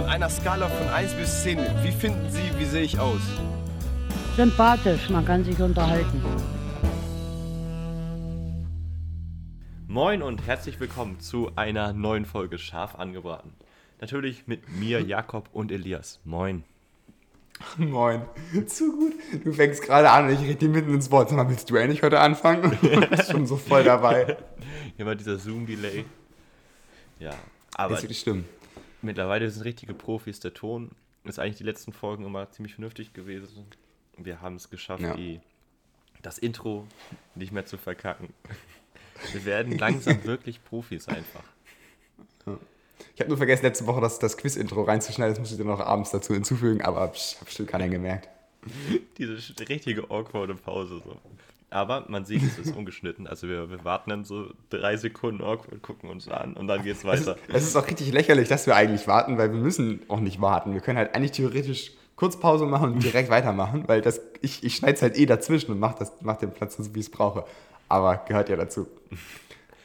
Von einer Skala von 1 bis 10, wie finden Sie, wie sehe ich aus? Sympathisch, man kann sich unterhalten. Moin und herzlich willkommen zu einer neuen Folge Scharf angebraten. Natürlich mit mir, Jakob und Elias. Moin. Moin. Zu gut. Du fängst gerade an und ich rede dir mitten ins Wort. Sag mal, willst du endlich heute anfangen? Du bist schon so voll dabei. Hier war dieser Zoom-Delay. Ja, aber Das wird stimmen. Mittlerweile sind richtige Profis. Der Ton ist eigentlich die letzten Folgen immer ziemlich vernünftig gewesen. Wir haben es geschafft, Ja. die, das Intro nicht mehr zu verkacken. Wir werden langsam wirklich Profis einfach. Ich habe nur vergessen, letzte Woche das, das Quiz-Intro reinzuschneiden. Das muss ich dann noch abends dazu hinzufügen, aber ich habe bestimmt keiner gemerkt. Diese richtige awkwarde Pause so. Aber man sieht, es ist ungeschnitten. Also wir, wir warten dann so drei Sekunden awkward, gucken uns an und dann geht's Es ist, weiter. es ist auch richtig lächerlich, dass wir eigentlich warten, weil wir müssen auch nicht warten. Wir können halt eigentlich theoretisch kurz Pause machen und direkt weitermachen, weil das, ich, ich schneide es halt eh dazwischen und mache mach den Platz so, wie ich es brauche. Aber gehört ja dazu.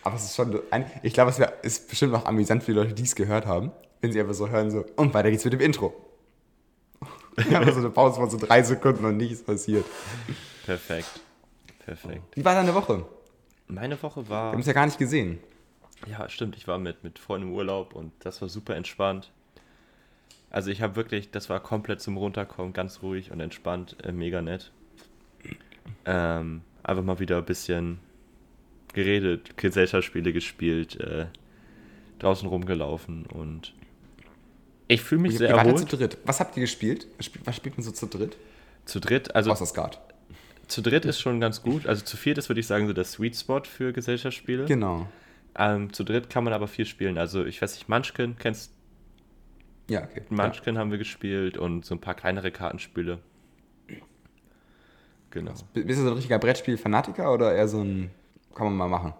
Aber es ist schon, ein, ich glaube, es wär, ist bestimmt auch amüsant für die Leute, die es gehört haben, wenn sie einfach so hören, so, und weiter geht's mit dem Intro. aber so eine Pause von so drei Sekunden und nichts passiert. Perfekt. Perfekt. Wie war deine Woche? Meine Woche Wir haben war. es ja gar nicht gesehen. Ja, stimmt. Ich war mit, mit Freunden im Urlaub und das war super entspannt. Also ich habe wirklich, das war komplett zum Runterkommen, ganz ruhig und entspannt, äh, mega nett. Ähm, einfach mal wieder ein bisschen geredet, Gesellschaftsspiele gespielt, äh, draußen rumgelaufen und ich fühle mich Ihr, sehr ihr ja zu erholt. dritt. Was habt ihr gespielt? Was spielt, was spielt man so zu dritt? Zu dritt, also Außer Skat. Zu dritt ist schon ganz gut. Also zu viert ist, würde ich sagen, so der Sweet Spot für Gesellschaftsspiele. Genau. Ähm, zu dritt kann man aber viel spielen. Also ich weiß nicht, Munchkin, kennst Ja, okay. Ja. Munchkin haben wir gespielt und so ein paar kleinere Kartenspiele. Genau. Bist du so ein richtiger Brettspiel-Fanatiker oder eher so ein, kann man mal machen?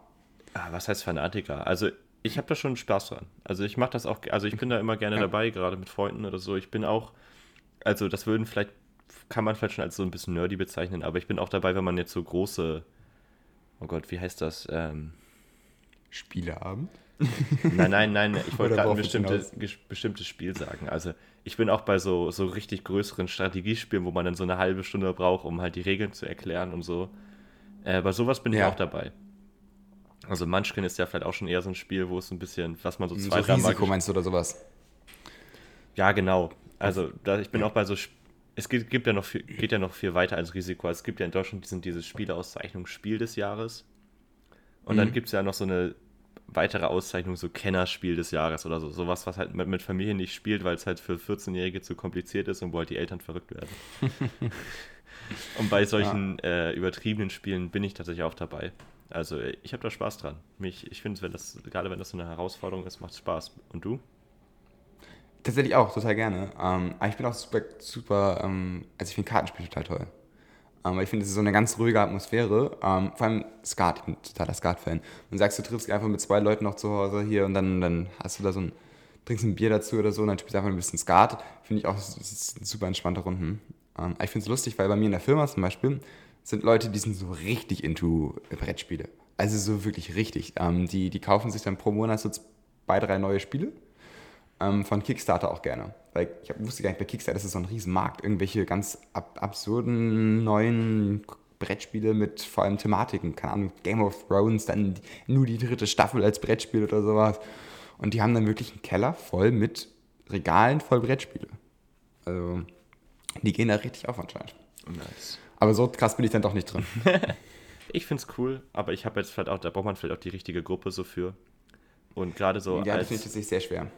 Ah, was heißt Fanatiker? Also ich habe da schon Spaß dran. Also ich mache das auch, also ich bin da immer gerne Ja. dabei, gerade mit Freunden oder so. Ich bin auch, also das würden vielleicht, kann man vielleicht schon als so ein bisschen nerdy bezeichnen, aber ich bin auch dabei, wenn man jetzt so große, oh Gott, wie heißt das? Ähm, Spieleabend? Nein, nein, nein, ich wollte gerade ein worauf willst du bestimmte, hinaus? ges- bestimmtes Spiel sagen. Also ich bin auch bei so, so richtig größeren Strategiespielen, wo man dann so eine halbe Stunde braucht, um halt die Regeln zu erklären und so. Äh, bei sowas bin ich Ja. auch dabei. Also Munchkin ist ja vielleicht auch schon eher so ein Spiel, wo es ein bisschen, was man so So zwei, Mal... Risiko meinst du oder sowas? Ja, genau. Also da, ich bin auch bei so... Sp- Es geht, gibt ja noch viel, geht ja noch viel weiter als Risiko. Also, Es gibt ja in Deutschland diesen, diese Spieleauszeichnung Spiel des Jahres. Und dann Mhm. gibt es ja noch so eine weitere Auszeichnung, so Kennerspiel des Jahres oder so. Sowas, was halt mit, mit Familien nicht spielt, weil es halt für 14-Jährige zu kompliziert ist und wo halt die Eltern verrückt werden. und bei solchen äh, übertriebenen Spielen bin ich tatsächlich auch dabei. Also ich habe da Spaß dran. Mich, ich finde, wenn das, gerade wenn das so eine Herausforderung ist, macht es Spaß. Und du? Tatsächlich auch, total gerne. Ähm, aber ich bin auch super, super ähm, also ich finde Kartenspiel total toll. Ähm, ich finde, es ist so eine ganz ruhige Atmosphäre. Ähm, vor allem Skat, ich bin totaler Skat-Fan. Und sagst, du triffst einfach mit zwei Leuten noch zu Hause hier und dann, dann hast du da so ein, trinkst ein Bier dazu oder so und dann spielst du einfach ein bisschen Skat. Finde ich auch, super entspannte Runden. Ähm, ich finde es lustig, weil bei mir in der Firma zum Beispiel sind Leute, die sind so richtig into Brettspiele. Also so wirklich richtig. Ähm, die, die kaufen sich dann pro Monat so zwei, drei neue Spiele ähm, von Kickstarter auch gerne. Weil ich hab, wusste gar nicht, bei Kickstarter das ist so ein Riesenmarkt. Irgendwelche ganz ab absurden neuen Brettspiele mit vor allem Thematiken. Keine Ahnung, Game of Thrones, dann nur die dritte Staffel als Brettspiel oder sowas. Und die haben dann wirklich einen Keller voll mit Regalen voll Brettspiele. Also, die gehen da richtig auf anscheinend. Nice. Aber so krass bin ich dann doch nicht drin. Ich finde es cool, aber ich habe jetzt vielleicht auch, da braucht man vielleicht auch die richtige Gruppe so für. Und gerade so ja, das als, finde ich tatsächlich sehr schwer.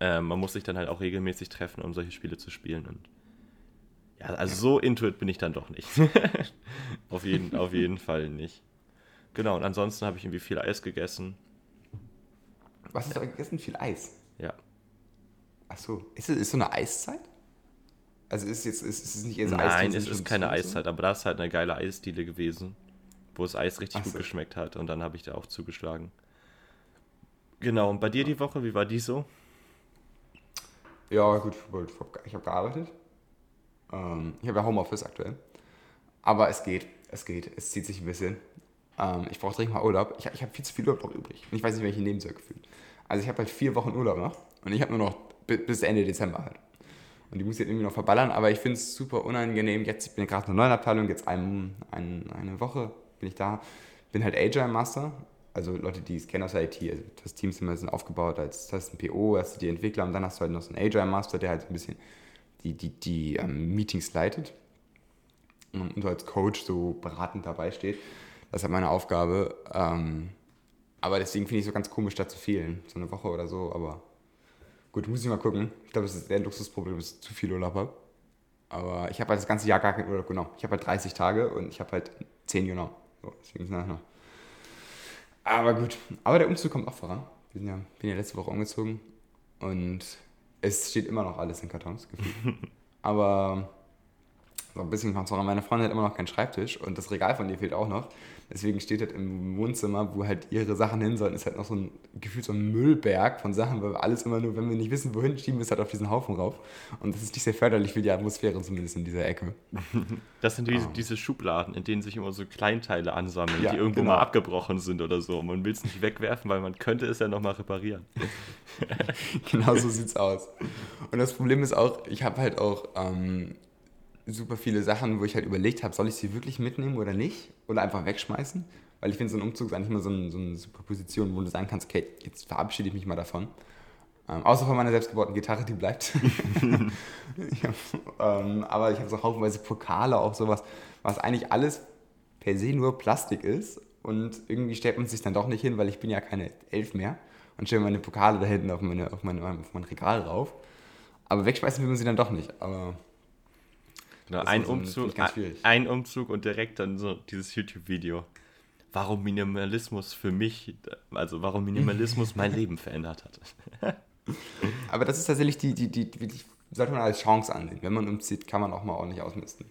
Äh, man muss sich dann halt auch regelmäßig treffen, um solche Spiele zu spielen. Und ja, also so intuit bin ich dann doch nicht. auf, jeden, auf jeden Fall nicht. Genau, und ansonsten habe ich irgendwie viel Eis gegessen. Was hast du gegessen? Viel Eis. Ja. Ach so. Ist es ist so eine Eiszeit? Also ist jetzt ist, ist es nicht eher so Nein, es ist ein keine? Eiszeit, aber da ist halt eine geile Eisdiele gewesen, wo das Eis richtig Ach gut so. geschmeckt hat und dann habe ich da auch zugeschlagen. Genau, und bei dir die Woche, wie war die so? Ja, gut, ich habe gearbeitet. Ähm, ich habe ja Homeoffice aktuell. Aber es geht, es geht, es zieht sich ein bisschen. Ähm, ich brauche dringend mal Urlaub. Ich, ich habe viel zu viel Urlaub noch übrig. Und ich weiß nicht, welche nehmen soll gefühlt. Also ich habe halt vier Wochen Urlaub noch. Und ich habe nur noch bis, Ende Dezember halt. Und die muss ich jetzt irgendwie noch verballern, aber ich finde es super unangenehm. Jetzt ich bin ich gerade in einer neuen Abteilung, jetzt ein, ein, eine Woche bin ich da. Bin halt Agile Master, also Leute, die es kennen aus der IT. Also das Team sind immer aufgebaut als das ist ein PO, hast du die Entwickler und dann hast du halt noch so einen Agile Master, der halt ein bisschen die, die, die ähm, Meetings leitet und, und als Coach so beratend dabei steht. Das ist halt meine Aufgabe. Ähm, aber deswegen finde ich es so ganz komisch, da zu fehlen. So eine Woche oder so, aber Gut, muss ich mal gucken. Ich glaube, das ist eher ein Luxusproblem, dass ich zu viel Urlaub habe. Aber ich habe halt das ganze Jahr gar keinen Urlaub genommen. Ich habe halt 30 Tage und ich habe halt 10 genommen. So, deswegen es noch. Aber gut. Aber der Umzug kommt auch voran. Ich bin ja, bin ja letzte Woche umgezogen und es steht immer noch alles in Kartons. Aber so ein bisschen Konzern. Meine Freundin hat immer noch keinen Schreibtisch und das Regal von ihr fehlt auch noch. Deswegen steht halt im Wohnzimmer, wo halt ihre Sachen hin sollen, ist halt noch so ein gefühlt so ein Müllberg von Sachen, weil wir alles immer nur, wenn wir nicht wissen, wohin, schieben es halt auf diesen Haufen rauf. Und das ist nicht sehr förderlich für die Atmosphäre, zumindest in dieser Ecke. Das sind diese, oh. diese Schubladen, in denen sich immer so Kleinteile ansammeln, ja, die irgendwo genau. mal abgebrochen sind oder so. Und man will es nicht wegwerfen, weil man könnte es ja nochmal reparieren. genau so sieht es aus. Und das Problem ist auch, ich habe halt auch ähm, super viele Sachen, wo ich halt überlegt habe, soll ich sie wirklich mitnehmen oder nicht? Oder einfach wegschmeißen? Weil ich finde, so ein Umzug ist eigentlich immer so, ein, so eine super Position, wo du sagen kannst, okay, jetzt verabschiede ich mich mal davon. Ähm, außer von meiner selbstgebauten Gitarre, die bleibt. hab, ähm, aber ich habe so haufenweise Pokale, auch sowas, was eigentlich alles per se nur Plastik ist. Und irgendwie stellt man sich dann doch nicht hin, weil ich bin ja keine Elf mehr. Und stelle meine Pokale da hinten auf, meine, auf, meine, auf mein Regal rauf. Aber wegschmeißen will man sie dann doch nicht. Aber Genau, ein Umzug, ein Umzug und direkt dann so dieses YouTube-Video. Warum Minimalismus für mich, also warum Minimalismus mein Leben verändert hat. Aber das ist tatsächlich die, die, die, die, sollte man als Chance ansehen. Wenn man umzieht, kann man auch mal ordentlich ausmisten.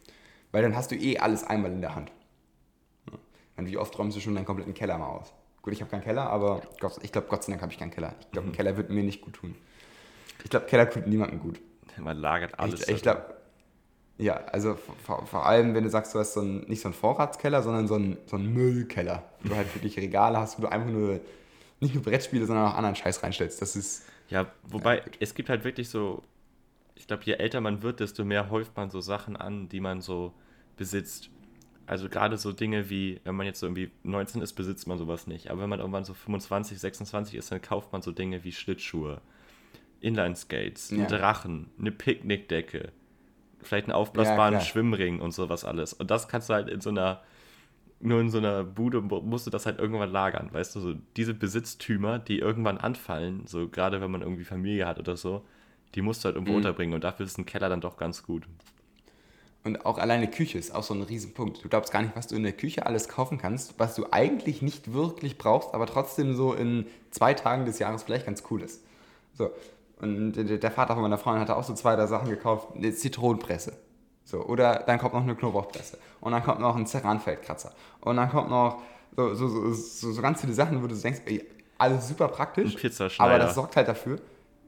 Weil dann hast du eh alles einmal in der Hand. Und wie oft räumst du schon deinen kompletten Keller mal aus? Gut, ich habe keinen Keller, aber ich glaube, Gott sei Dank habe ich keinen Keller. Ich glaube, ein Keller würde mir nicht gut tun. Ich glaube, Keller tut niemandem gut. Man lagert alles. Ich, ich glaube, ja, also vor, vor, allem, wenn du sagst, du hast so ein, nicht so einen Vorratskeller, sondern so einen, so einen Müllkeller, wo du halt wirklich Regale hast, wo du einfach nur nicht nur Brettspiele, sondern auch anderen Scheiß reinstellst. Das ist. Ja, wobei ja, es gibt halt wirklich so, ich glaube, je älter man wird, desto mehr häuft man so Sachen an, die man so besitzt. Also gerade so Dinge wie, wenn man jetzt so irgendwie 19 ist, besitzt man sowas nicht. Aber wenn man irgendwann so 25, 26 ist, dann kauft man so Dinge wie Schlittschuhe, Inline-Skates, ja. Drachen, eine Picknickdecke vielleicht einen aufblasbaren ja, Schwimmring und sowas alles. Und das kannst du halt in so einer, nur in so einer Bude musst du das halt irgendwann lagern, weißt du, so diese Besitztümer, die irgendwann anfallen, so gerade wenn man irgendwie Familie hat oder so, die musst du halt irgendwo mhm. unterbringen und dafür ist ein Keller dann doch ganz gut. Und auch alleine Küche ist auch so ein Riesenpunkt. Du glaubst gar nicht, was du in der Küche alles kaufen kannst, was du eigentlich nicht wirklich brauchst, aber trotzdem so in zwei Tagen des Jahres vielleicht ganz cool ist. So, und der Vater von meiner Freundin hatte auch so zwei, drei Sachen gekauft. Eine Zitronenpresse. So, oder dann kommt noch eine Knoblauchpresse. Und dann kommt noch ein Ceranfeldkratzer. Und dann kommt noch so, so, so, so, ganz viele Sachen, wo du denkst, ey, alles super praktisch. Ein Pizzaschneider. Aber das sorgt halt dafür,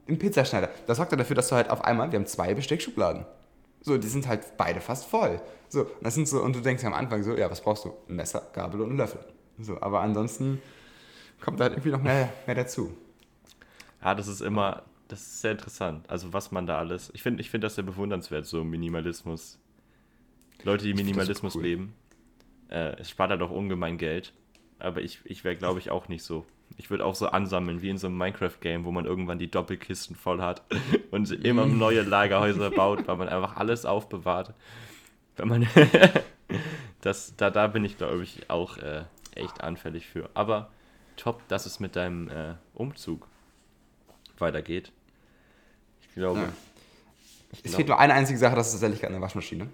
ein Pizzaschneider. Das sorgt halt dafür, dass du halt auf einmal, wir haben zwei Besteckschubladen. So, die sind halt beide fast voll. So, und das sind so, und du denkst am Anfang so, ja, was brauchst du? Ein Messer, Gabel und einen Löffel. So, aber ansonsten kommt da halt irgendwie noch mehr, mehr dazu. Ja, das ist immer, das ist sehr interessant. Also was man da alles. Ich finde ich find das sehr bewundernswert, so Minimalismus. Leute, die Minimalismus cool. leben. Äh, es spart halt auch ungemein Geld. Aber ich, ich wäre, glaube ich, auch nicht so. Ich würde auch so ansammeln, wie in so einem Minecraft-Game, wo man irgendwann die Doppelkisten voll hat und immer neue Lagerhäuser baut, weil man einfach alles aufbewahrt. Wenn man. das, da, da bin ich, glaube ich, auch äh, echt anfällig für. Aber top, dass es mit deinem äh, Umzug weitergeht. Ich glaube. Ja. Ich es glaube. fehlt nur eine einzige Sache, das ist tatsächlich eine Waschmaschine.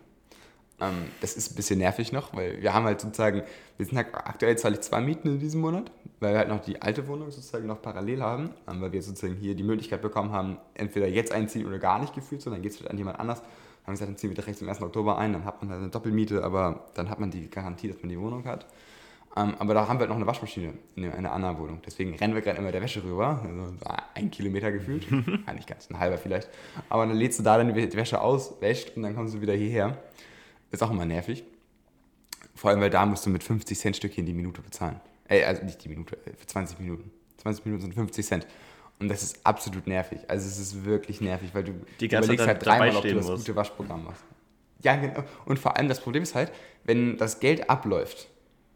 Ähm, das ist ein bisschen nervig noch, weil wir haben halt sozusagen, wir sind halt aktuell zahle ich zwei Mieten in diesem Monat, weil wir halt noch die alte Wohnung sozusagen noch parallel haben, ähm, weil wir sozusagen hier die Möglichkeit bekommen haben, entweder jetzt einziehen oder gar nicht gefühlt, sondern geht es halt an jemand anders. Haben gesagt, dann ziehen wir direkt zum 1. Oktober ein, dann hat man halt eine Doppelmiete, aber dann hat man die Garantie, dass man die Wohnung hat. Ähm, aber da haben wir halt noch eine Waschmaschine in einer anderen Wohnung. Deswegen rennen wir gerade immer der Wäsche rüber. Also ein Kilometer gefühlt. Eigentlich ganz, ein halber vielleicht. Aber dann lädst du da dann die Wäsche aus, wäscht und dann kommst du wieder hierher. Ist auch immer nervig. Vor allem, weil da musst du mit 50 Cent Stückchen die Minute bezahlen. Ey, also nicht die Minute, äh, für 20 Minuten. 20 Minuten sind 50 Cent. Und das ist absolut nervig. Also es ist wirklich nervig, weil du Die ganze überlegst Zeit halt dreimal, ob du das musst. gute Waschprogramm machst. Ja, genau. Und vor allem das Problem ist halt, wenn das Geld abläuft,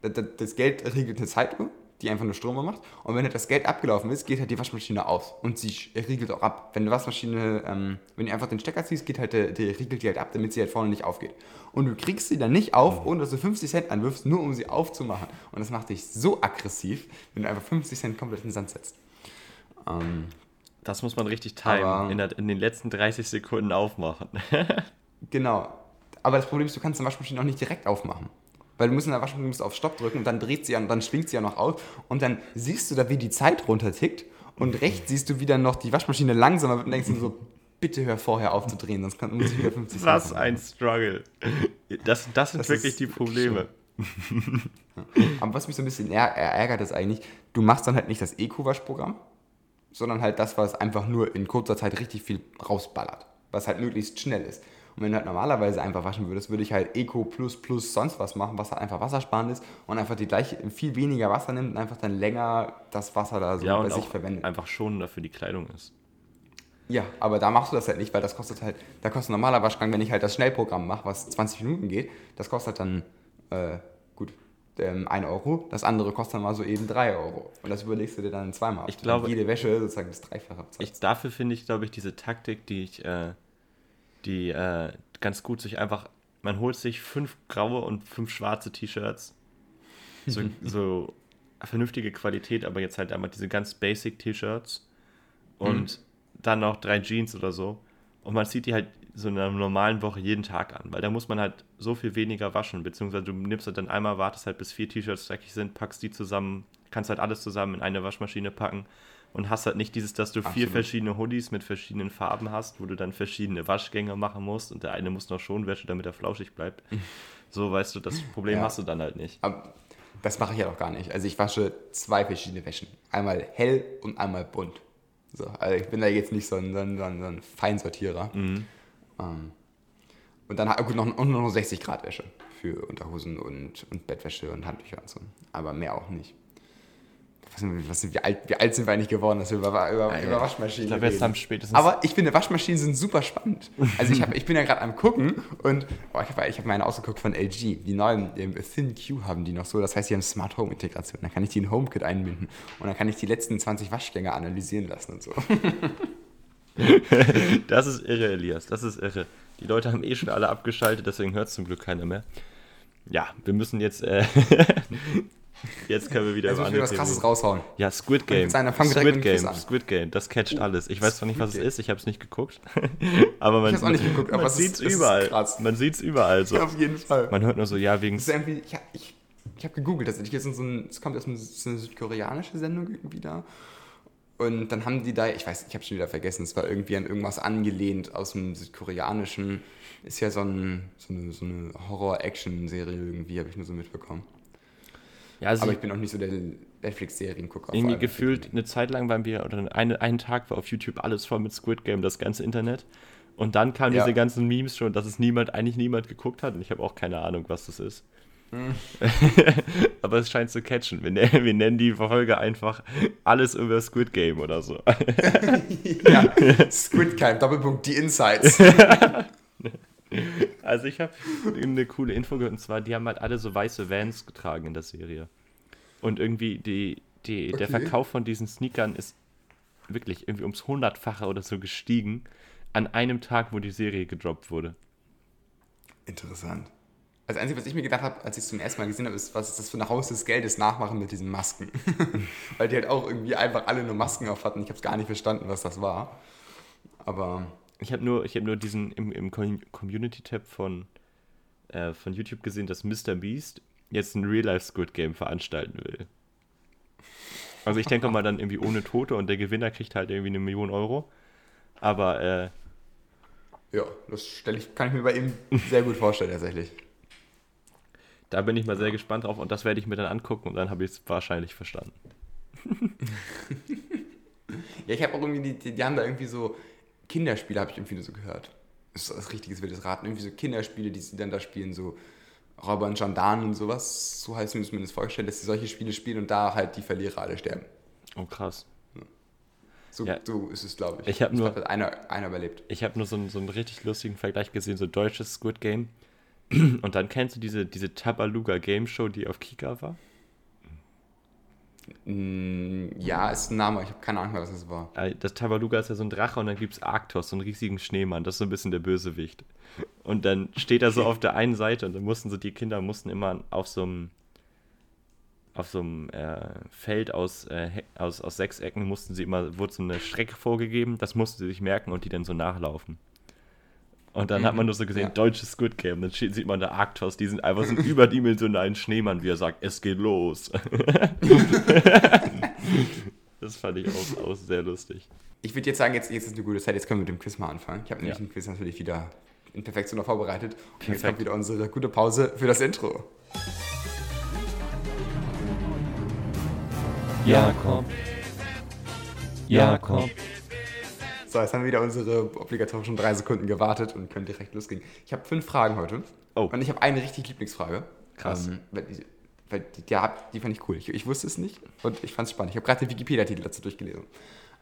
das, Geld regelt eine Zeituhr, die einfach nur Strom macht. Und wenn halt das Geld abgelaufen ist, geht halt die Waschmaschine aus. Und sie regelt auch ab. Wenn die Waschmaschine, ähm, wenn du einfach den Stecker ziehst, geht halt der, der regelt die halt ab, damit sie halt vorne nicht aufgeht. Und du kriegst sie dann nicht auf, ohne dass du 50 Cent anwirfst, nur um sie aufzumachen. Und das macht dich so aggressiv, wenn du einfach 50 Cent komplett in den Sand setzt. Ähm, Das muss man richtig timen. In, der, in den letzten 30 Sekunden aufmachen. Genau. Aber das Problem ist, du kannst eine Waschmaschine auch nicht direkt aufmachen. Weil du musst in der Waschmaschine musst auf Stopp drücken und dann dreht sie ja und dann schwingt sie ja noch aus und dann siehst du da, wie die Zeit runtertickt und rechts siehst du wieder noch die Waschmaschine langsamer wird und denkst dir so, bitte hör vorher aufzudrehen, sonst kann, muss ich wieder 50 Cent Was haben. ein Struggle. Das, das sind Das wirklich die Probleme. Aber was mich so ein bisschen är- ärgert, ist eigentlich, du machst dann halt nicht das Eco-Waschprogramm, sondern halt das, was einfach nur in kurzer Zeit richtig viel rausballert. Was halt möglichst schnell ist. Und wenn du halt normalerweise einfach waschen würdest, würde ich halt Eco plus plus sonst was machen, was halt einfach wassersparend ist und einfach die gleiche, viel weniger Wasser nimmt und einfach dann länger das Wasser da so Ja, bei sich verwendet. einfach schonender für die Kleidung ist. Ja, aber da machst du das halt nicht, weil das kostet halt, da kostet ein normaler Waschgang, wenn ich halt das Schnellprogramm mache, was 20 Minuten geht, das kostet dann, äh, gut, ähm, 1 Euro, das andere kostet dann mal so eben 3 Euro. Und das überlegst du dir dann zweimal. Ich glaube- jede Wäsche sozusagen das Dreifache. Ich, dafür finde ich, glaube ich, diese Taktik, die ich, äh, die äh, ganz gut sich einfach, man holt sich fünf graue und fünf schwarze T-Shirts, so, so vernünftige Qualität, aber jetzt halt einmal diese ganz basic T-Shirts und dann noch drei Jeans oder so. Und man zieht die halt so in einer normalen Woche jeden Tag an, weil da muss man halt so viel weniger waschen, beziehungsweise du nimmst halt dann einmal, wartest halt bis vier T-Shirts dreckig sind, packst die zusammen, kannst halt alles zusammen in eine Waschmaschine packen und hast halt nicht dieses, dass du vier Absolut. verschiedene Hoodies mit verschiedenen Farben hast, wo du dann verschiedene Waschgänge machen musst und der eine muss noch Schonwäsche, damit er flauschig bleibt. So, weißt du, das Problem Ja. hast du dann halt nicht. Aber das mache ich ja doch gar nicht. Also ich wasche zwei verschiedene Wäschen. Einmal hell und einmal bunt. So, also ich bin da jetzt nicht so ein, so ein, so ein, so ein Feinsortierer. Mhm. Ähm, und dann ha- gut, noch, und noch 60 Grad Wäsche für Unterhosen und, und Bettwäsche und Handtücher und so. Aber mehr auch nicht. Was, sind- was, sind- wie, alt, wie alt sind wir eigentlich geworden, dass wir über, über, Ja, über Waschmaschinen Ich jetzt reden? haben spätestens. Aber ich finde, Waschmaschinen sind super spannend. Also ich, hab, ich bin ja gerade am gucken und oh, ich habe ich hab meine ausgeguckt von LG. Die neuen ähm, Thin Q haben die noch so. Das heißt, die haben Smart Home Integration. Dann kann ich die in HomeKit einbinden und dann kann ich die letzten 20 Waschgänge analysieren lassen und so. Das ist irre, Elias. Das ist irre. Die Leute haben eh schon alle abgeschaltet, deswegen hört es zum Glück keiner mehr. Ja, wir müssen jetzt. Äh, jetzt können wir wieder Also über was krasses raushauen. Ja, Squid Game. Jetzt einer, fang direkt Squid Game. Squid Game. Das catcht alles. Ich weiß zwar nicht, was es ist. Ich habe es nicht geguckt. aber man, Ich auch nicht geguckt, aber man sieht es überall. krass. Man sieht es überall. So. Ja, auf jeden Fall. Man hört nur so, ja, wegen. Irgendwie, ich, ich, ich habe gegoogelt, das, ist jetzt so ein, es kommt aus einer, so eine südkoreanische Sendung irgendwie da. Und dann haben die da, ich weiß, ich habe schon wieder vergessen, es war irgendwie an irgendwas angelehnt aus dem südkoreanischen. Ist ja so, ein, so eine, so eine Horror-Action-Serie irgendwie, habe ich nur so mitbekommen. Ja, also Aber ich bin auch nicht so der Netflix-Seriengucker. irgendwie gefühlt eine Zeit lang waren wir, oder eine, einen Tag war auf YouTube alles voll mit Squid Game, das ganze Internet. Und dann kamen Ja. diese ganzen Memes schon, dass es niemand, eigentlich niemand geguckt hat. Und ich habe auch keine Ahnung, was das ist. Hm. Aber es scheint zu catchen. Wir, nennen- wir nennen die Folge einfach alles über Squid Game oder so. ja, Squid Game, Doppelpunkt, die Insights. Also ich habe eine coole Info gehört, und zwar, die haben halt alle so weiße Vans getragen in der Serie. Und irgendwie die, die, der Okay. Verkauf von diesen Sneakern ist wirklich irgendwie ums Hundertfache oder so gestiegen an einem Tag, wo die Serie gedroppt wurde. Interessant. Also, das Einzige, was ich mir gedacht habe, als ich es zum ersten Mal gesehen habe, ist, was ist das für ein Haus des Geldes nachmachen mit diesen Masken. Weil die halt auch irgendwie einfach alle nur Masken auf hatten. Ich habe es gar nicht verstanden, was das war. Aber Ich habe nur, ich hab nur diesen im, im Com- Community-Tab von, äh, von YouTube gesehen, dass Mr. Beast jetzt ein Real-Life-Squid-Game veranstalten will. Also ich denke mal dann irgendwie ohne Tote und der Gewinner kriegt halt irgendwie eine Million Euro. Aber äh, ja, das stelle ich, kann ich mir bei ihm sehr gut vorstellen, tatsächlich. da bin ich mal sehr gespannt drauf und das werde ich mir dann angucken und dann habe ich es wahrscheinlich verstanden. Ja, ich habe auch irgendwie, die, die, die haben da irgendwie so Kinderspiele, habe ich irgendwie nur so gehört. Das ist das richtiges wildes Raten. Irgendwie so Kinderspiele, die sie dann da spielen, so Räuber und Gendarmen und sowas. So heißt mir zumindest vorgestellt, dass sie solche Spiele spielen und da halt die Verlierer alle sterben. Oh krass. So, Ja. so ist es, glaube ich. Ich hab Es nur- hat einer, einer überlebt. Ich habe nur so einen, so einen richtig lustigen Vergleich gesehen, so deutsches Squid Game. Und dann kennst du diese, diese Tabaluga Game Show, die auf Kika war? Mm, ja, ist ein Name, ich habe keine Ahnung was das war. Äh, Das Tabaluga ist ja so ein Drache und dann gibt es Arktos, so einen riesigen Schneemann. Das ist so ein bisschen der Bösewicht. Und dann steht er so auf der einen Seite und dann mussten so die Kinder mussten immer auf so einem auf so einem äh, Feld aus, äh, aus, aus sechs Ecken mussten sie immer, wurde so eine Strecke vorgegeben, das mussten sie sich merken und die dann so nachlaufen. Und dann hat man nur so gesehen, Ja. deutsches Squid Game. Dann sieht man da Arktos, die sind einfach so einen überdimensionalen Schneemann, wie er sagt, es geht los. das fand ich auch, auch sehr lustig. Ich würde jetzt sagen, jetzt, jetzt ist eine gute Zeit, jetzt können wir mit dem Quiz mal anfangen. Ich habe nämlich Ja. den Quiz natürlich wieder in Perfektion vorbereitet. Und jetzt Perfekt. kommt wieder unsere gute Pause für das Intro. Jakob. Jakob. So, jetzt haben wir wieder unsere obligatorischen drei Sekunden gewartet und können direkt losgehen. Ich habe fünf Fragen heute. Oh. Und ich habe eine richtig Lieblingsfrage. Krass. Ähm, weil die, weil die, die, fand ich cool. Ich, ich wusste es nicht und ich fand es spannend. Ich habe gerade den Wikipedia-Titel dazu durchgelesen.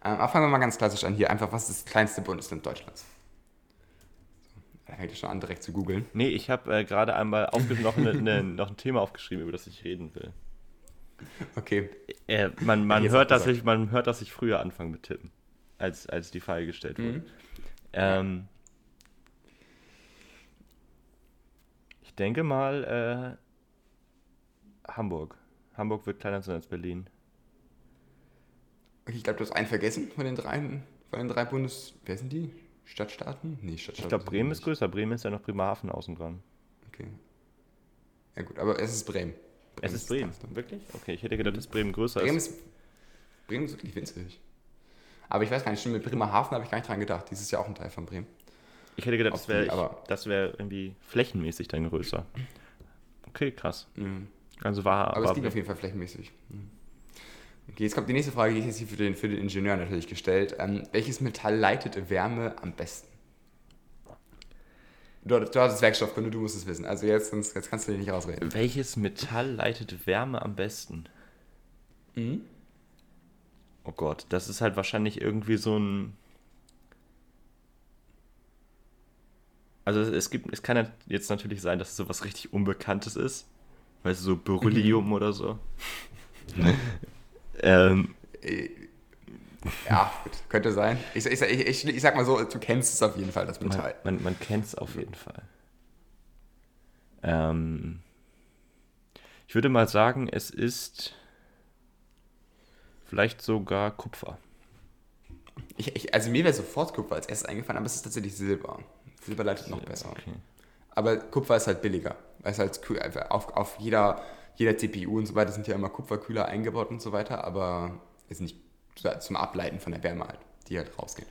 Ähm, aber fangen wir mal ganz klassisch an hier. Einfach, was ist das kleinste Bundesland Deutschlands? Da fängt schon an, direkt zu googeln. Nee, ich habe äh, gerade einmal noch, eine, eine, noch ein Thema aufgeschrieben, über das ich reden will. Okay. Äh, man man, hört, dass ich, man hört, dass ich früher anfange mit Tippen, als, als die Frage gestellt wurde. Ähm, ich denke mal äh, Hamburg. Hamburg wird kleiner sein als Berlin. Okay, ich glaube, du hast einen vergessen von den drei, von den drei Bundes... Wer sind die? Stadtstaaten? Nee, Stadtstaaten. Ich glaube, Bremen ist größer. Bremen ist ja noch Bremerhaven außen dran. Okay. Ja gut, aber es ist Bremen. Es ist Bremen. kleinste. Wirklich? Okay, ich hätte gedacht, dass Bremen größer Bremen ist. ist, Bremen ist wirklich winzig. Aber ich weiß gar nicht, stimmt, mit Bremerhaven habe ich gar nicht dran gedacht. Dieses Jahr auch ein Teil von Bremen. Ich hätte gedacht, Auf das wäre wär irgendwie flächenmäßig dann größer. Okay, krass. Mhm. Also war Aber es war liegt auf jeden Fall flächenmäßig. Mhm. Okay, jetzt kommt die nächste Frage, die ist jetzt hier für den, für den Ingenieur natürlich gestellt. Ähm, welches Metall leitet Wärme am besten? Du, du hattest Werkstoffkunde, du musst es wissen. Also jetzt, jetzt kannst du dich nicht rausreden. Welches Metall leitet Wärme am besten? Mhm. Oh Gott, das ist halt wahrscheinlich irgendwie so ein. Also es gibt, es kann jetzt natürlich sein, dass es sowas richtig Unbekanntes ist. Weißt du, so Beryllium oder so. ähm, Äh, Ja, gut, könnte sein. Ich, ich, ich, ich, sag mal so, du kennst es auf jeden Fall, das man Metall. man, man kennt es auf jeden Fall. Ähm, ich würde mal sagen, es ist vielleicht sogar Kupfer. Ich, ich, also mir wäre sofort Kupfer als erstes eingefallen, aber es ist tatsächlich Silber. Silber leitet noch besser. Okay. Aber Kupfer ist halt billiger. Weil es halt auf, auf jeder, jeder CPU und so weiter sind ja immer Kupferkühler eingebaut und so weiter, aber ist nicht zum Ableiten von der Wärme halt, die halt rausgehen.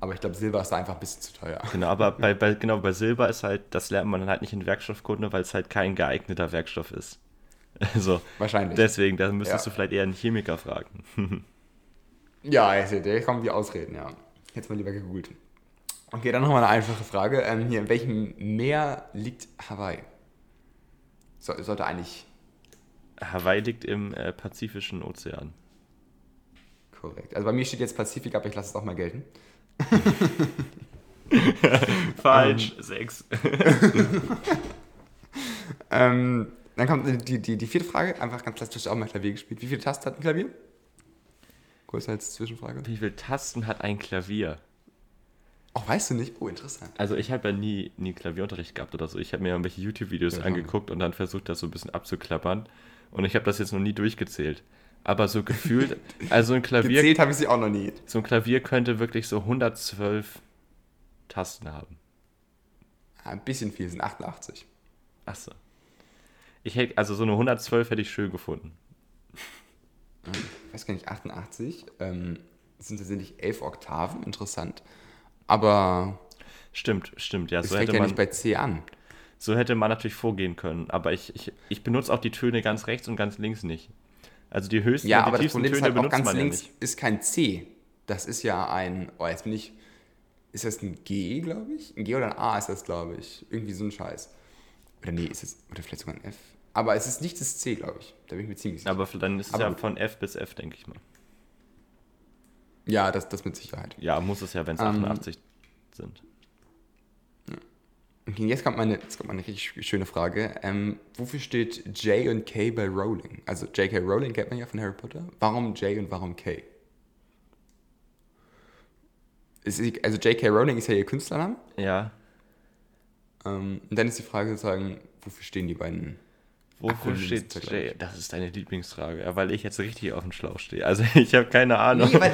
Aber ich glaube, Silber ist da einfach ein bisschen zu teuer. Genau, aber bei, bei, genau, bei Silber ist halt, das lernt man dann halt nicht in Werkstoffkunde, weil es halt kein geeigneter Werkstoff ist. Also, Wahrscheinlich. deswegen, da müsstest Ja. du vielleicht eher einen Chemiker fragen. Ja, ich sehe, da kommen die Ausreden, ja. Jetzt mal lieber gegoogelt. Okay, dann nochmal eine einfache Frage. Ähm, hier, in welchem Meer liegt Hawaii? So, sollte eigentlich Hawaii liegt im äh, Pazifischen Ozean. korrekt. Also bei mir steht jetzt Pazifik, aber ich lasse es auch mal gelten. Falsch, sechs. Ähm, dann kommt die, die, die vierte Frage, einfach ganz klassisch auch mal Klavier gespielt. Wie viele Tasten hat ein Klavier? Kurz als Zwischenfrage. Wie viele Tasten hat ein Klavier? Oh, weißt du nicht? Oh, interessant. Also ich habe ja nie, nie Klavierunterricht gehabt oder so. Ich habe mir irgendwelche YouTube-Videos Ja, angeguckt und dann versucht, das so ein bisschen abzuklappern. Und ich habe das jetzt noch nie durchgezählt. Aber so gefühlt, also ein Klavier, Gezählt habe ich sie auch noch nie. so ein Klavier könnte wirklich so 112 Tasten haben. Ein bisschen viel, sind 88. Achso. Ich hätte, also so eine 112 hätte ich schön gefunden. Ich weiß gar nicht, 88 ähm, sind tatsächlich 11 Oktaven, interessant. Aber Stimmt, stimmt, ja. es So fängt hätte, ja man, nicht bei C an. so hätte man natürlich vorgehen können. Aber ich, ich, ich benutze auch die Töne ganz rechts und ganz links nicht. Also die höchsten Ja, und die aber das tiefsten Töne halt benutzt ganz man links ja nicht. ist kein C. Das ist ja ein, oh, jetzt bin ich, ist das ein G, glaube ich? Ein G oder ein A ist das, glaube ich. Irgendwie so ein Scheiß. Oder nee, ist es, oder vielleicht sogar ein F. Aber es ist nicht das C, glaube ich. Da bin ich mir ziemlich sicher. Aber dann ist es Aber ja gut. von F bis F, denke ich mal. Ja, das, das mit Sicherheit. Ja, muss es ja, wenn es Ähm, 88 sind. Okay, jetzt kommt meine, jetzt kommt meine richtig schöne Frage. Ähm, wofür steht J und K bei Rowling? Also J.K. Rowling kennt man ja von Harry Potter. Warum J und warum K? Ist, also J.K. Rowling ist ja ihr Künstlername. Ja. Ähm, und dann ist die Frage sozusagen, wofür stehen die beiden? Wofür steht J? Das ist deine Lieblingsfrage, ja, weil ich jetzt richtig auf dem Schlauch stehe. Also ich habe keine Ahnung. Nee,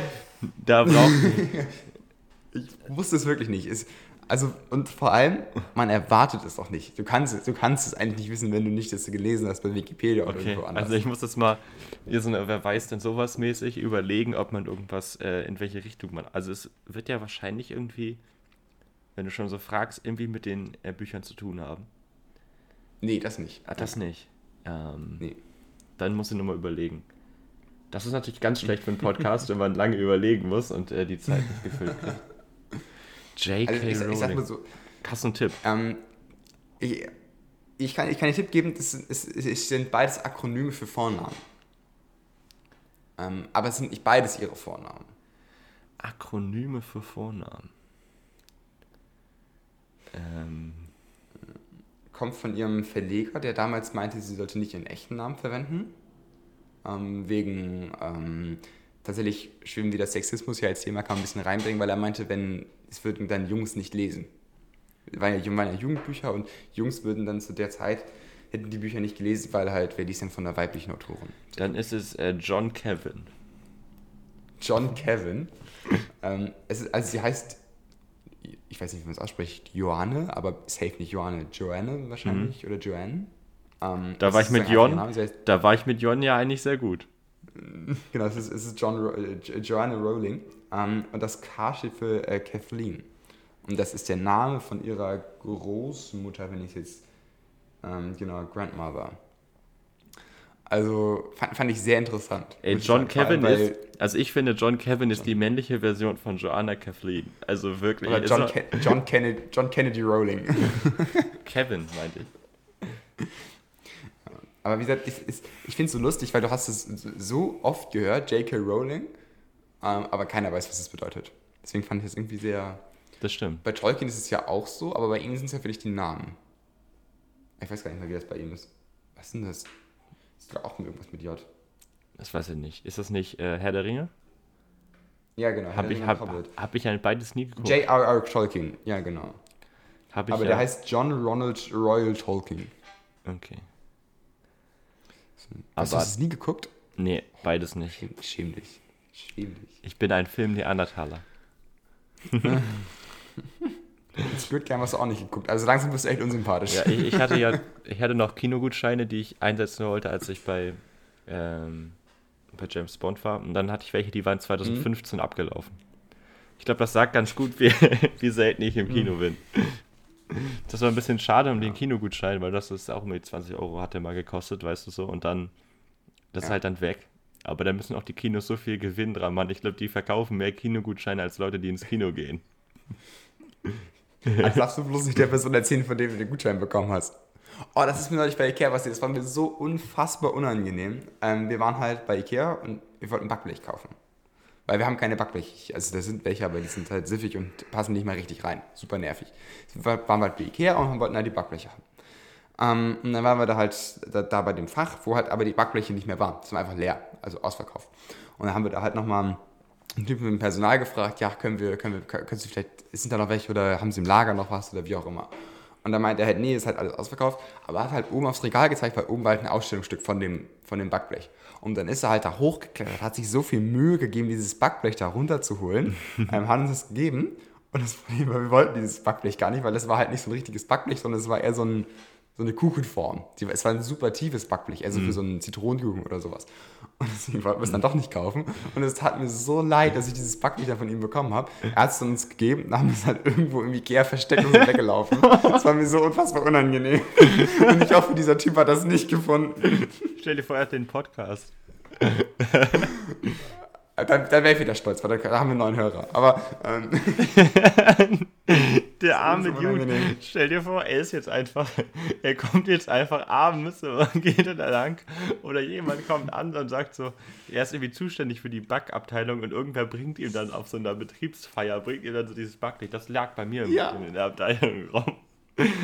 da braucht ich wusste es wirklich nicht. Es, also, und vor allem, man erwartet es auch nicht. Du kannst, es- du kannst es eigentlich nicht wissen, wenn du nicht das gelesen hast bei Wikipedia oder Okay, irgendwo anders. also ich muss jetzt mal, hier so eine, wer weiß denn sowas mäßig, überlegen, ob man irgendwas, äh, in welche Richtung man. Also es wird ja wahrscheinlich irgendwie, wenn du schon so fragst, irgendwie mit den äh, Büchern zu tun haben. nee, das nicht. Ah, das nicht. Ähm, Nee. Dann musst du nochmal überlegen. Das ist natürlich ganz schlecht für einen Podcast, wenn man lange überlegen muss und äh, die Zeit nicht gefüllt kriegt. J.K. Also ich, ich sag mal Rowling. so, Hast du einen Tipp? Ähm, ich, ich, kann, ich kann einen Tipp geben, es, es sind beides Akronyme für Vornamen. Ähm, aber es sind nicht beides ihre Vornamen. Akronyme für Vornamen. Ähm, Kommt von ihrem Verleger, der damals meinte, sie sollte nicht ihren echten Namen verwenden. Ähm, wegen, ähm, tatsächlich schwimmen wieder Sexismus hier als Thema, kann ein bisschen reinbringen, weil er meinte, wenn, es würden dann Jungs nicht lesen. Weil ja, waren ja Jugendbücher und Jungs würden dann zu der Zeit, hätten die Bücher nicht gelesen, weil halt, wer liest denn von der weiblichen Autorin? dann ist es äh, John Kevin. John Kevin. ähm, es ist, also sie heißt, ich weiß nicht, wie man es ausspricht, Joanne, aber safe nicht Joanne, Joanne wahrscheinlich oder Joanne. Ähm, Da war ich mit Jon, Name. Heißt, da war ich mit Jon ja eigentlich sehr gut. genau, es ist, es ist John, äh, Jo- Joanne Rowling. Ähm, und das K steht für äh, Kathleen. Und das ist der Name von ihrer Großmutter, wenn ich jetzt, ähm, genau, Grandmother. Also fand, fand ich sehr interessant. Ey, John Kevin ist, also ich finde, John Kevin ist die männliche Version von Joanna Kathleen. Also wirklich. Oder John, Ke John, Kennedy, John Kennedy Rowling. Kevin, meinte ich. Aber wie gesagt, ich, ich, finde es so lustig, weil du hast es so oft gehört, J.K. Rowling, ähm, aber keiner weiß, was es bedeutet. Deswegen fand ich das irgendwie sehr... Das stimmt. Bei Tolkien ist es ja auch so, aber bei ihm sind es ja vielleicht die Namen. Ich weiß gar nicht mehr, wie das bei ihm ist. Was ist denn das? Ist doch auch irgendwas mit J. Das weiß ich nicht. Ist das nicht äh, Herr der Ringe? Ja, genau. Habe ich, hab, hab ich ein beides nie geguckt. J.R.R. Tolkien, ja, genau. Hab ich Aber ja, der heißt John Ronald Royal Tolkien. Okay. Hast du das nie geguckt? nee, beides nicht. Schäm, schäm dich. Schäm dich. Ich bin ein Film Neandertaler. Squid Game hast du auch nicht geguckt. Also langsam bist du echt unsympathisch. Ja, ich, ich hatte ja, ich hatte noch Kinogutscheine, die ich einsetzen wollte, als ich bei, ähm, bei James Bond war. Und dann hatte ich welche, die waren 2015 abgelaufen. Ich glaube, das sagt ganz gut, wie, wie selten ich im Kino bin. Das war ein bisschen schade um den Kinogutschein, weil das ist auch mit 20 Euro hat der mal gekostet, weißt du so. Und dann, das ist Ja. halt dann weg. Aber da müssen auch die Kinos so viel Gewinn dran machen. Ich glaube, die verkaufen mehr Kinogutscheine als Leute, die ins Kino gehen. Das darfst du bloß nicht der Person erzählen, von der du den Gutschein bekommen hast. Oh, das ist mir neulich bei Ikea passiert. Das war mir so unfassbar unangenehm. Ähm, wir waren halt bei Ikea und wir wollten Backblech kaufen. Weil wir haben keine Backblech. Also da sind welche, aber die sind halt siffig und passen nicht mal richtig rein. Super nervig. Wir waren halt bei Ikea und wollten halt die Backbleche haben. Ähm, und dann waren wir da halt da, da bei dem Fach, wo halt aber die Backbleche nicht mehr waren. Das war einfach leer, also ausverkauft. Und dann haben wir da halt nochmal einen Typen mit dem Personal gefragt, ja, können wir, können wir, können Sie vielleicht, sind da noch welche oder haben Sie im Lager noch was oder wie auch immer. Und dann meinte er halt, nee, ist halt alles ausverkauft, aber er hat halt oben aufs Regal gezeigt, weil oben war halt ein Ausstellungsstück von dem, von dem Backblech. Und dann ist er halt da hochgeklettert, hat sich so viel Mühe gegeben, dieses Backblech da runterzuholen, ähm, hat uns das gegeben. Und das Problem war, wir wollten dieses Backblech gar nicht, weil das war halt nicht so ein richtiges Backblech, sondern es war eher so, ein, so eine Kuchenform. Es war ein super tiefes Backblech, also für so einen Zitronenkuchen oder sowas. Und deswegen wollten wir es dann doch nicht kaufen. Und es tat mir so leid, dass ich dieses Backblech da von ihm bekommen habe. Er hat es uns gegeben, dann haben wir es halt irgendwo im Ikea versteckt und sind weggelaufen. Das war mir so unfassbar unangenehm. Und ich hoffe, dieser Typ hat das nicht gefunden. Stell dir vor, er hat den Podcast. Dann, dann wäre ich wieder stolz, weil da, da haben wir einen neuen Hörer. Aber ähm, Der arme Dude, stell dir vor, er ist jetzt einfach, er kommt jetzt einfach abends und geht da lang oder jemand kommt an und sagt so, er ist irgendwie zuständig für die Backabteilung und irgendwer bringt ihm dann auf so einer Betriebsfeier, bringt ihm dann so dieses Backlicht. Das lag bei mir im- Ja. in der Abteilung rum.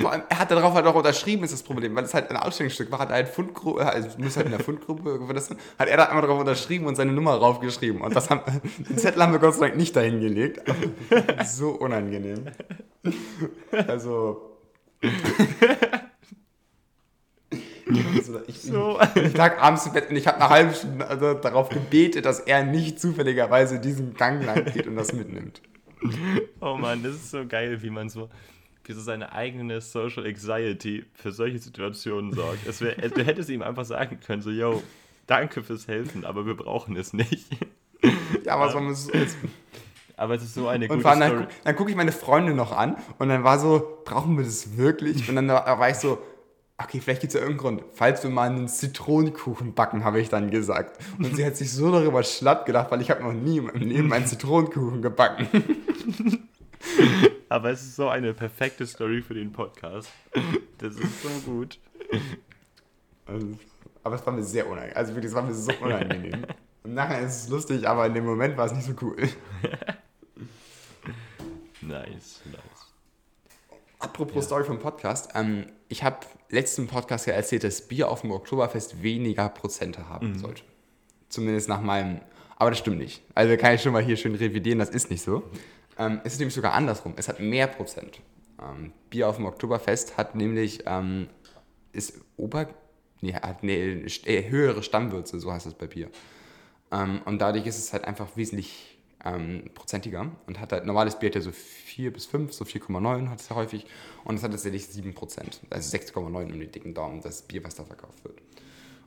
Vor allem, er hat darauf halt auch unterschrieben, ist das Problem, weil es halt ein Ausstellungsstück war, hat er halt Fundgruppe, also muss halt in der Fundgruppe, das hat er da einmal drauf unterschrieben und seine Nummer draufgeschrieben. Und das haben, den Zettel haben wir Gott sei Dank nicht dahin gelegt. So unangenehm. Also. Also ich, So. ich lag abends im Bett und ich habe eine halbe Stunde also darauf gebetet, dass er nicht zufälligerweise diesen Gang lang geht und das mitnimmt. Oh Mann, das ist so geil, wie man so, wie so seine eigene Social Anxiety für solche Situationen sorgt. Es wär, du hättest ihm einfach sagen können, so, yo, danke fürs Helfen, aber wir brauchen es nicht. Ja, aber es war mir so, Aber es ist so eine Und gute allem dann, Story. dann gucke ich meine Freunde noch an und dann war so, brauchen wir das wirklich? Und dann war ich so, okay, vielleicht gibt es ja irgendeinen Grund. Falls wir mal einen Zitronenkuchen backen, habe ich dann gesagt. Und sie hat sich so darüber schlapp gedacht, weil ich habe noch nie meinem Leben einen Zitronenkuchen gebacken. Aber es ist so eine perfekte Story für den Podcast. Das ist so gut. Also, aber es war mir sehr unangenehm. Also wirklich, es war mir so unangenehm. Im Nachhinein ist es lustig, aber in dem Moment war es nicht so cool. Nice, nice. Apropos Story vom Podcast. Ähm, ich habe letzten Podcast ja erzählt, dass Bier auf dem Oktoberfest weniger Prozente haben sollte. Zumindest nach meinem. Aber das stimmt nicht. Also kann ich schon mal hier schön revidieren, das ist nicht so. Ähm, es ist nämlich sogar andersrum. Es hat mehr Prozent. Ähm, Bier auf dem Oktoberfest hat nämlich. Ähm, ist Ober. Nee, hat st- äh, höhere Stammwürze, so heißt es bei Bier. Ähm, und dadurch ist es halt einfach wesentlich ähm, prozentiger und hat halt, normales Bier hat ja so 4 bis 5, so 4,9 hat es ja häufig und es hat tatsächlich 7 Prozent, also 6,9 um den dicken Daumen, das Bier, was da verkauft wird.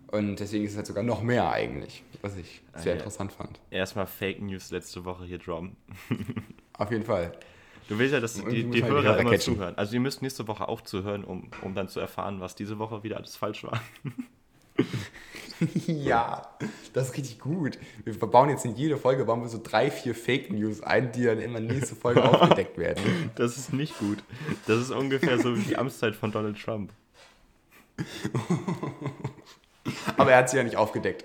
Und deswegen ist es halt sogar noch mehr eigentlich, was ich sehr ja. interessant fand. Erstmal Fake News letzte Woche hier droppen. Auf jeden Fall. Du willst ja, dass die, die, die Hörer Hörer immer catchen. zuhören. Also ihr müsst nächste Woche auch zuhören, um, um dann zu erfahren, was diese Woche wieder alles falsch war. ja, das ist richtig gut. Wir bauen jetzt in jede Folge bauen wir so drei, vier Fake News ein, die dann immer nächste Folge aufgedeckt werden. Das ist nicht gut. Das ist ungefähr so wie die Amtszeit von Donald Trump. Aber er hat sie ja nicht aufgedeckt.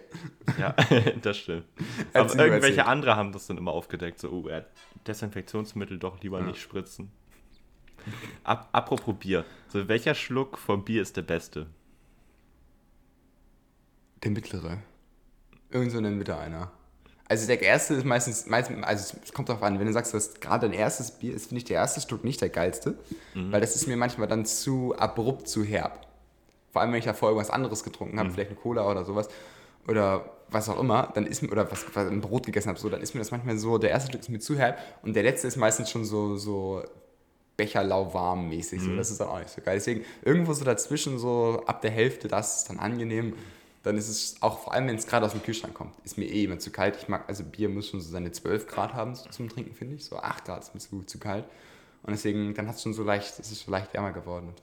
Ja, das stimmt. Er Aber irgendwelche andere haben das dann immer aufgedeckt. So, oh, er Desinfektionsmittel doch lieber nicht spritzen. Ap apropos Bier. So, welcher Schluck vom Bier ist der beste? Der mittlere. Irgend so in der Mitte einer. Also der erste ist meistens, meistens also es kommt darauf an, wenn du sagst, dass gerade dein erstes Bier ist, finde ich der erste Schluck nicht der geilste, weil das ist mir manchmal dann zu abrupt, zu herb. Vor allem, wenn ich davor irgendwas anderes getrunken habe, vielleicht eine Cola oder sowas oder was auch immer, dann ist mir, oder was, was ein Brot gegessen habe, so, dann ist mir das manchmal so, der erste Schluck ist mir zu herb und der letzte ist meistens schon so, so Becherlauwarm mäßig, so, das ist dann auch nicht so geil. Deswegen irgendwo so dazwischen, so ab der Hälfte, das ist dann angenehm. Dann ist es auch, vor allem wenn es gerade aus dem Kühlschrank kommt, ist mir eh immer zu kalt. Ich mag, also Bier muss schon so seine 12 Grad haben so zum Trinken, finde ich. So 8 Grad ist mir zu, zu kalt. Und deswegen, dann hat es schon so leicht, es ist so leicht wärmer geworden.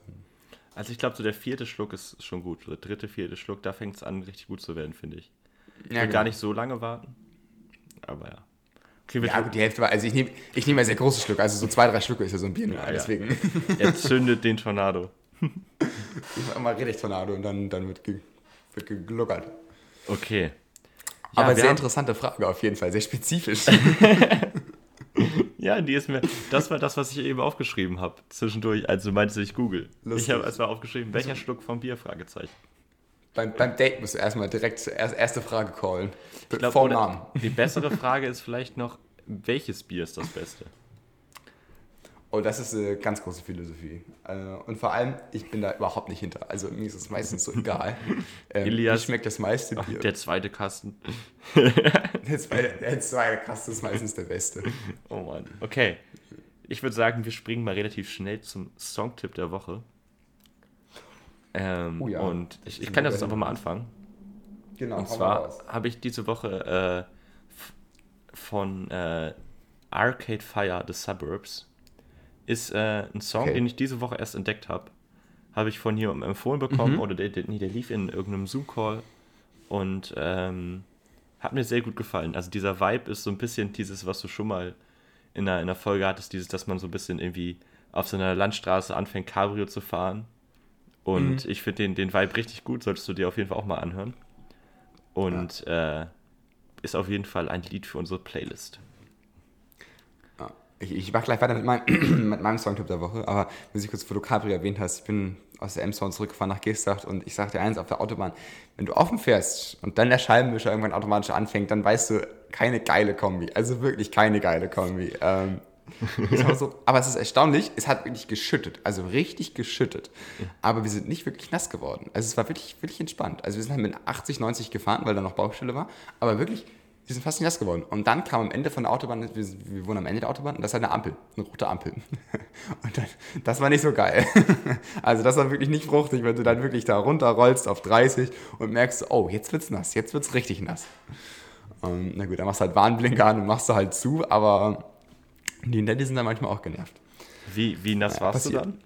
Also ich glaube, so der vierte Schluck ist schon gut. Der dritte, vierte Schluck, da fängt es an, richtig gut zu werden, finde ich. Ich will Ja, genau. gar nicht so lange warten. Aber ja. Okay, Ja, gut, die Hälfte war, also ich nehme ich nehm ja sehr große Stücke, also so zwei, drei Stücke ist ja so ein Bier nur, ja. deswegen. er zündet den Tornado. Ich mache mal richtig Tornado und dann, dann wird, ge, wird gegluckert. Okay. Ja, Aber sehr interessante Frage auf jeden Fall, sehr spezifisch. Ja, die ist mir. Das war das, was ich eben aufgeschrieben habe. Zwischendurch, also meinte ich Google. Lustig. Ich habe erstmal aufgeschrieben, welcher Schluck vom Bier? Fragezeichen. Beim, beim Date musst du erstmal direkt erste Frage callen. Ich glaub, Vornamen. Die bessere Frage ist vielleicht noch, welches Bier ist das Beste? Oh, das ist eine ganz große Philosophie. Äh, Und vor allem, ich bin da überhaupt nicht hinter. Also mir ist es meistens so egal. Ähm, Elias- Mir schmeckt das meiste Ach, Bier. der zweite Kasten. Der zweite, der zweite Kasten ist meistens der beste. Oh Mann. Okay. Ich würde sagen, wir springen mal relativ schnell zum Songtipp der Woche. Ähm, Oh ja. Und ich, ich kann das jetzt einfach mal anfangen. Genau, Und zwar habe ich diese Woche äh, von äh, Arcade Fire The Suburbs ist äh, ein Song, Okay. den ich diese Woche erst entdeckt habe. Habe ich von jemandem empfohlen bekommen oder der, der, nee, der lief in irgendeinem Zoom-Call und ähm, hat mir sehr gut gefallen. Also dieser Vibe ist so ein bisschen dieses, was du schon mal in einer, in einer Folge hattest, dieses, dass man so ein bisschen irgendwie auf so einer Landstraße anfängt, Cabrio zu fahren. Und ich finde den, den Vibe richtig gut, solltest du dir auf jeden Fall auch mal anhören. Und äh, ist auf jeden Fall ein Lied für unsere Playlist. Ja. Ich, ich mach gleich weiter mit, meinem mit meinem Songtipp der Woche, aber wie ich kurz, wo du Capri erwähnt hast, ich bin aus der Emshorn zurückgefahren nach Geesthacht und ich sag dir eins, auf der Autobahn, wenn du offen fährst und dann der Scheibenwischer irgendwann automatisch anfängt, dann weißt du, keine geile Kombi. Also wirklich keine geile Kombi. Ähm, so, aber es ist erstaunlich, es hat wirklich geschüttet, also richtig geschüttet. Aber wir sind nicht wirklich nass geworden. Also es war wirklich, wirklich entspannt. Also wir sind halt mit 80, 90 gefahren, weil da noch Baustelle war, aber wirklich, wir sind fast nicht nass geworden. Und dann kam am Ende von der Autobahn, wir, wir wohnen am Ende der Autobahn, und das ist halt eine Ampel, eine rote Ampel. Und dann, das war nicht so geil. Also das war wirklich nicht fruchtig, wenn du dann wirklich da runterrollst auf 30 und merkst, oh, jetzt wird's nass, jetzt wird's richtig nass. Ähm, na gut, dann machst du halt Warnblinker an und machst du halt zu, aber die Nettie sind dann manchmal auch genervt. Wie, wie nass Ja, warst passiert. du dann?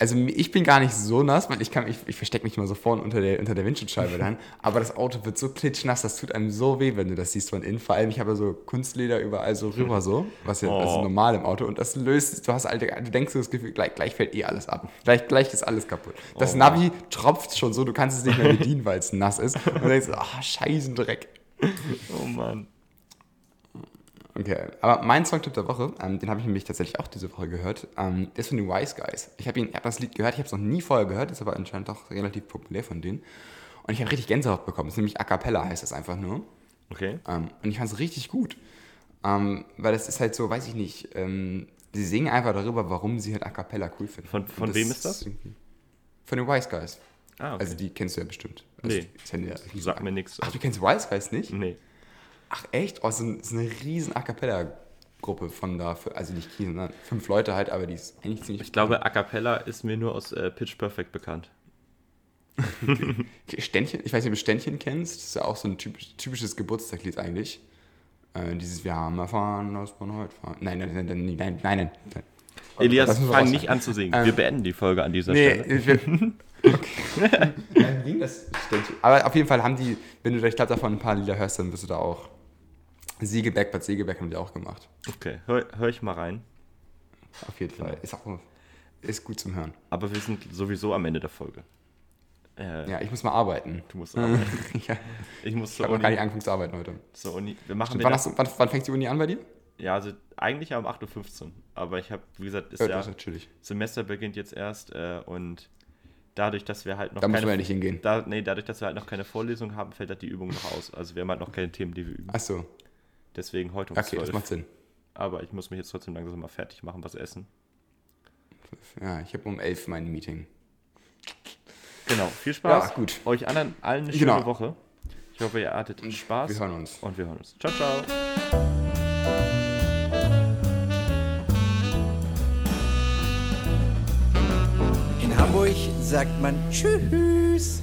Also ich bin gar nicht so nass, weil ich kann, ich, ich verstecke mich immer so vorne unter der, unter der Windschutzscheibe dann. Aber das Auto wird so klitschnass, das tut einem so weh, wenn du das siehst von innen. Vor allem, ich habe so Kunstleder überall so rüber so, was ja also Oh. normal im Auto. Und das löst, du hast halt, du denkst so das Gefühl, gleich, gleich fällt eh alles ab. Gleich, gleich ist alles kaputt. Das Oh. Navi tropft schon so, du kannst es nicht mehr bedienen, weil es nass ist. Und du denkst, ah, scheißen Dreck. Oh Mann. Okay, aber mein Songtipp der Woche, ähm, den habe ich nämlich tatsächlich auch diese Woche gehört, ähm, der ist von den Wise Guys. Ich habe hab das Lied gehört, ich habe es noch nie vorher gehört, ist aber anscheinend doch relativ populär von denen. Und ich habe richtig Gänsehaut bekommen. Es ist nämlich A Cappella, heißt das einfach nur. Okay. Ähm, und ich fand es richtig gut. Ähm, weil das ist halt so, weiß ich nicht, ähm, sie singen einfach darüber, warum sie halt A Cappella cool finden. Von- von wem ist das? Von den Wise Guys. Ah, okay. Also die kennst du ja bestimmt. Also Nee. ja Sag mir nichts. Ach, du kennst Wise Guys nicht? Nee. Ach echt? Oh, so, ein- so eine riesen A Cappella-Gruppe von da, für, also nicht Kiel, sondern fünf Leute halt, aber die ist eigentlich ziemlich. Ich glaube, A Cappella ist mir nur aus äh, Pitch Perfect bekannt. Ständchen, ich weiß nicht, ob du Ständchen kennst, das ist ja auch so ein typisch, typisches Geburtstagslied eigentlich. Äh, dieses Wir haben erfahren, dass man heute fahren. Nein, nein, nein, nein, nein, nein, nein. nein. Elias, wir fang nicht an zu singen. Ähm, Wir beenden die Folge an dieser Nee, Stelle. will, okay. Nein, ging das Ständchen. Aber auf jeden Fall haben die, wenn du, ich glaube, davon ein paar Lieder hörst, dann wirst du da auch. Siegeberg, Bad Segeberg haben die auch gemacht. Okay, hör, hör ich mal rein. Auf jeden Fall. Ist auch ist gut zum Hören. Aber wir sind sowieso am Ende der Folge. Äh, Ja, ich muss mal arbeiten. Du musst arbeiten. ja, Ich muss ich zur habe noch gar nicht Uni. angefangen zu arbeiten heute. Zur Uni. Wir machen Wann, wieder, hast du, wann, wann fängt die Uni an bei dir? Ja, also eigentlich um 8.15 Uhr. Aber ich habe, wie gesagt, das Ja, ist natürlich. Semester beginnt jetzt erst äh, und dadurch, dass wir halt noch Da keine, man ja nicht hingehen. da, nee, dadurch, dass wir halt noch keine Vorlesung haben, fällt halt die Übung noch aus. Also wir haben halt noch keine Themen, die wir üben. Achso, Deswegen heute um okay, das 12. macht Sinn. Aber ich muss mich jetzt trotzdem langsam mal fertig machen, was essen. Ja, ich habe um elf mein Meeting. Genau, viel Spaß. Ja, gut. Euch anderen allen eine schöne Genau. Woche. Ich hoffe, ihr hattet Spaß. Wir hören uns. Und wir hören uns. Ciao, ciao. In Hamburg sagt man Tschüss.